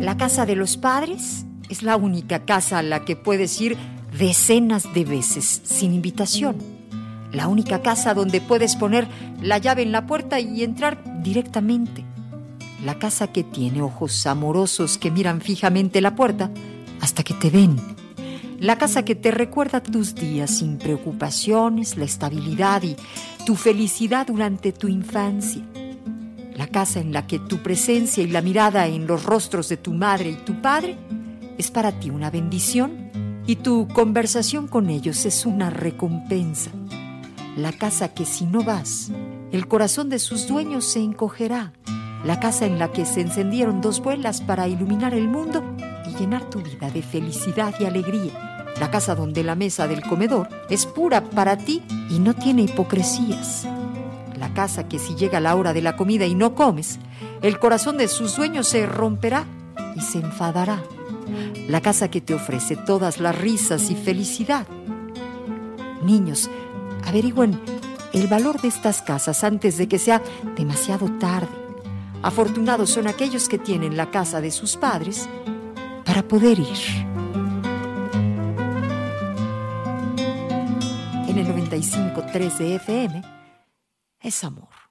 La casa de los padres es la única casa a la que puedes ir decenas de veces sin invitación. La única casa donde puedes poner la llave en la puerta y entrar directamente. La casa que tiene ojos amorosos que miran fijamente la puerta hasta que te ven. La casa que te recuerda tus días sin preocupaciones, la estabilidad y tu felicidad durante tu infancia. La casa en la que tu presencia y la mirada en los rostros de tu madre y tu padre es para ti una bendición y tu conversación con ellos es una recompensa. La casa que si no vas, el corazón de sus dueños se encogerá. La casa en la que se encendieron dos vuelas para iluminar el mundo y llenar tu vida de felicidad y alegría. La casa donde la mesa del comedor es pura para ti y no tiene hipocresías. Casa que si llega la hora de la comida y no comes, el corazón de sus dueños se romperá y se enfadará. La casa que te ofrece todas las risas y felicidad. Niños, averigüen el valor de estas casas antes de que sea demasiado tarde. Afortunados son aquellos que tienen la casa de sus padres para poder ir. En el 95.3 de FM es amor.